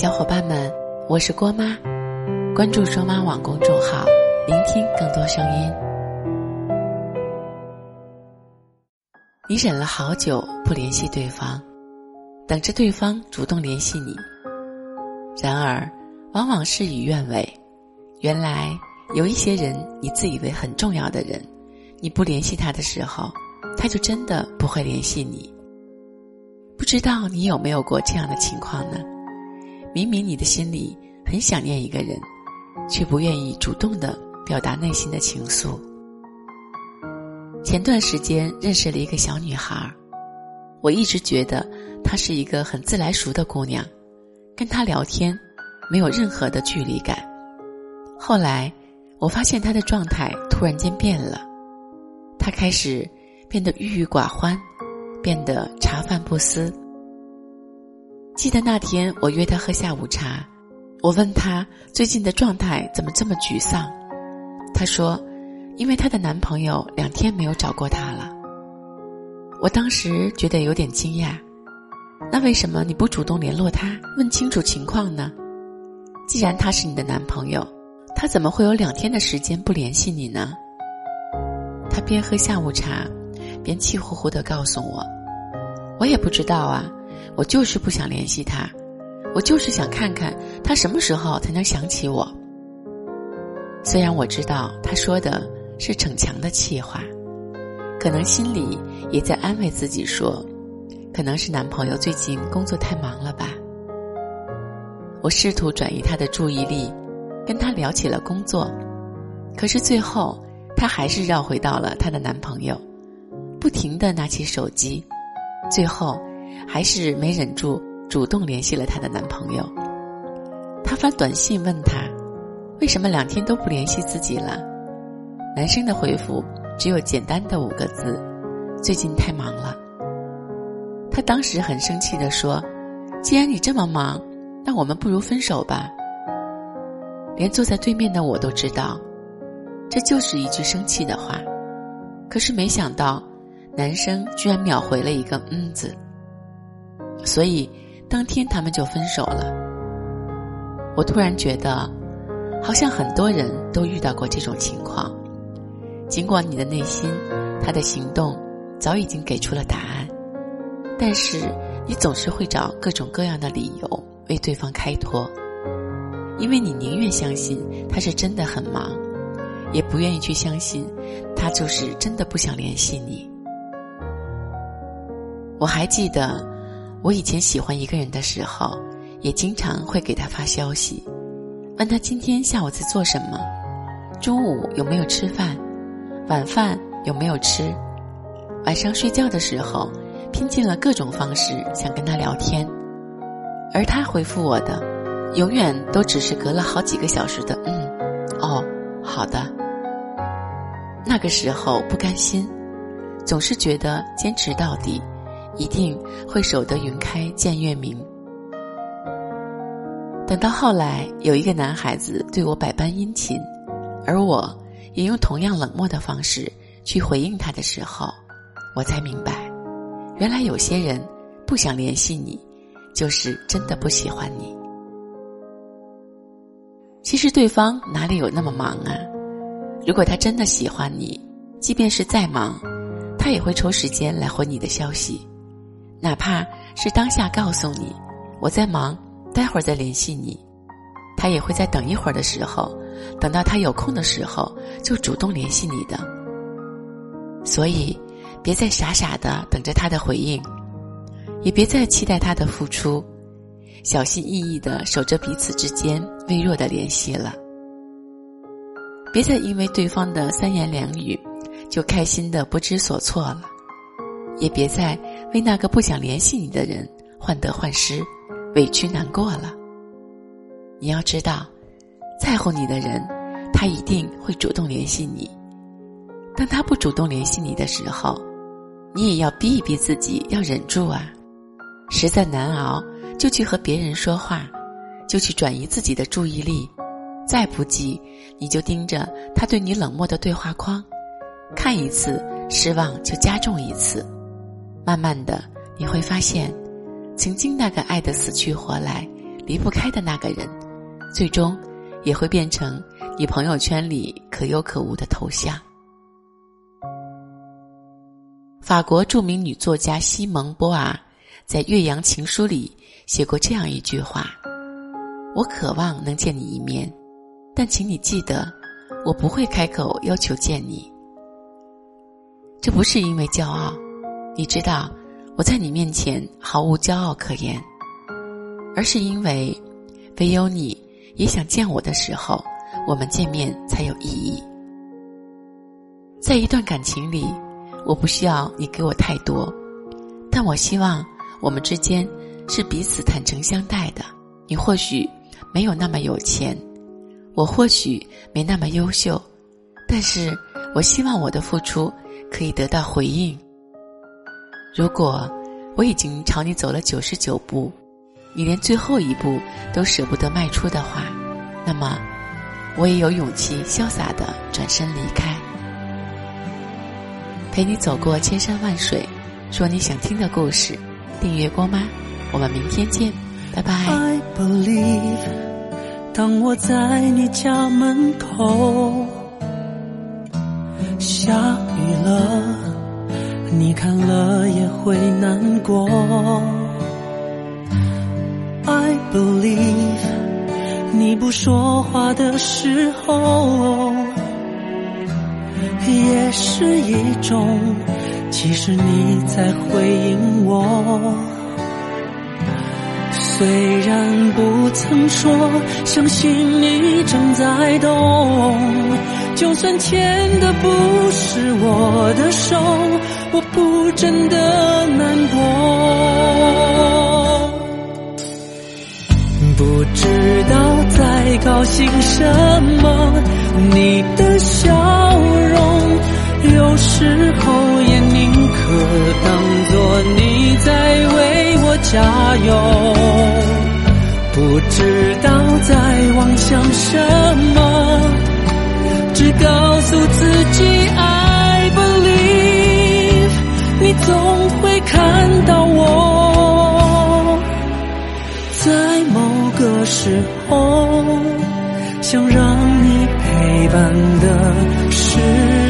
小伙伴们，我是郭妈，关注双妈网公众号，聆听更多声音。你忍了好久不联系对方，等着对方主动联系你，然而往往事与愿违。原来有一些人，你自以为很重要的人，你不联系他的时候，他就真的不会联系你。不知道你有没有过这样的情况呢？明明你的心里很想念一个人，却不愿意主动的表达内心的情愫。前段时间认识了一个小女孩，我一直觉得她是一个很自来熟的姑娘，跟她聊天没有任何的距离感。后来我发现她的状态突然间变了，她开始变得郁郁寡欢，变得茶饭不思。记得那天我约她喝下午茶，我问她最近的状态怎么这么沮丧，她说，因为她的男朋友两天没有找过她了。我当时觉得有点惊讶，那为什么你不主动联络他，问清楚情况呢？既然他是你的男朋友，他怎么会有两天的时间不联系你呢？他边喝下午茶，边气呼呼的告诉我，我也不知道啊。我就是不想联系他，我就是想看看他什么时候才能想起我。虽然我知道他说的是逞强的气话，可能心里也在安慰自己说，可能是男朋友最近工作太忙了吧。我试图转移他的注意力，跟他聊起了工作，可是最后他还是绕回到了她的男朋友，不停的拿起手机，最后。还是没忍住，主动联系了她的男朋友。她发短信问他，为什么两天都不联系自己了？男生的回复只有简单的五个字：最近太忙了。她当时很生气的说：“既然你这么忙，那我们不如分手吧。”连坐在对面的我都知道，这就是一句生气的话。可是没想到，男生居然秒回了一个“嗯”字。所以，当天他们就分手了。我突然觉得，好像很多人都遇到过这种情况。尽管你的内心，他的行动早已经给出了答案，但是你总是会找各种各样的理由为对方开脱，因为你宁愿相信他是真的很忙，也不愿意去相信他就是真的不想联系你。我还记得。我以前喜欢一个人的时候，也经常会给他发消息，问他今天下午在做什么，中午有没有吃饭，晚饭有没有吃，晚上睡觉的时候，拼尽了各种方式想跟他聊天，而他回复我的，永远都只是隔了好几个小时的“嗯，哦，好的”。那个时候不甘心，总是觉得坚持到底。一定会守得云开见月明。等到后来有一个男孩子对我百般殷勤，而我也用同样冷漠的方式去回应他的时候，我才明白，原来有些人不想联系你，就是真的不喜欢你。其实对方哪里有那么忙啊？如果他真的喜欢你，即便是再忙，他也会抽时间来回你的消息。哪怕是当下告诉你我在忙，待会儿再联系你，他也会在等一会儿的时候，等到他有空的时候就主动联系你的。所以，别再傻傻的等着他的回应，也别再期待他的付出，小心翼翼的守着彼此之间微弱的联系了。别再因为对方的三言两语，就开心的不知所措了。也别再为那个不想联系你的人患得患失、委屈难过了。你要知道，在乎你的人，他一定会主动联系你。当他不主动联系你的时候，你也要逼一逼自己，要忍住啊。实在难熬，就去和别人说话，就去转移自己的注意力。再不济，你就盯着他对你冷漠的对话框，看一次，失望就加重一次。慢慢的，你会发现，曾经那个爱的死去活来、离不开的那个人，最终也会变成你朋友圈里可有可无的头像。法国著名女作家西蒙波尔在《岳阳情书》里写过这样一句话：“我渴望能见你一面，但请你记得，我不会开口要求见你。这不是因为骄傲，你知道我在你面前毫无骄傲可言，而是因为唯有你也想见我的时候，我们见面才有意义。在一段感情里。”我不需要你给我太多，但我希望我们之间是彼此坦诚相待的。你或许没有那么有钱，我或许没那么优秀，但是我希望我的付出可以得到回应。如果我已经朝你走了九十九步，你连最后一步都舍不得迈出的话，那么我也有勇气潇洒的转身离开。陪你走过千山万水，说你想听的故事。订阅郭妈，我们明天见，拜拜。当我在你家门口，下雨了，你看了也会难过。I believe，你不说话的时候。也是一种，其实你在回应我。虽然不曾说，相信你正在懂。就算牵的不是我的手，我不真的难过。不知道在高兴什么，你的笑容。有时候也宁可当作你在为我加油，不知道在妄想什么，看到我，在某个时候，想让你陪伴的是。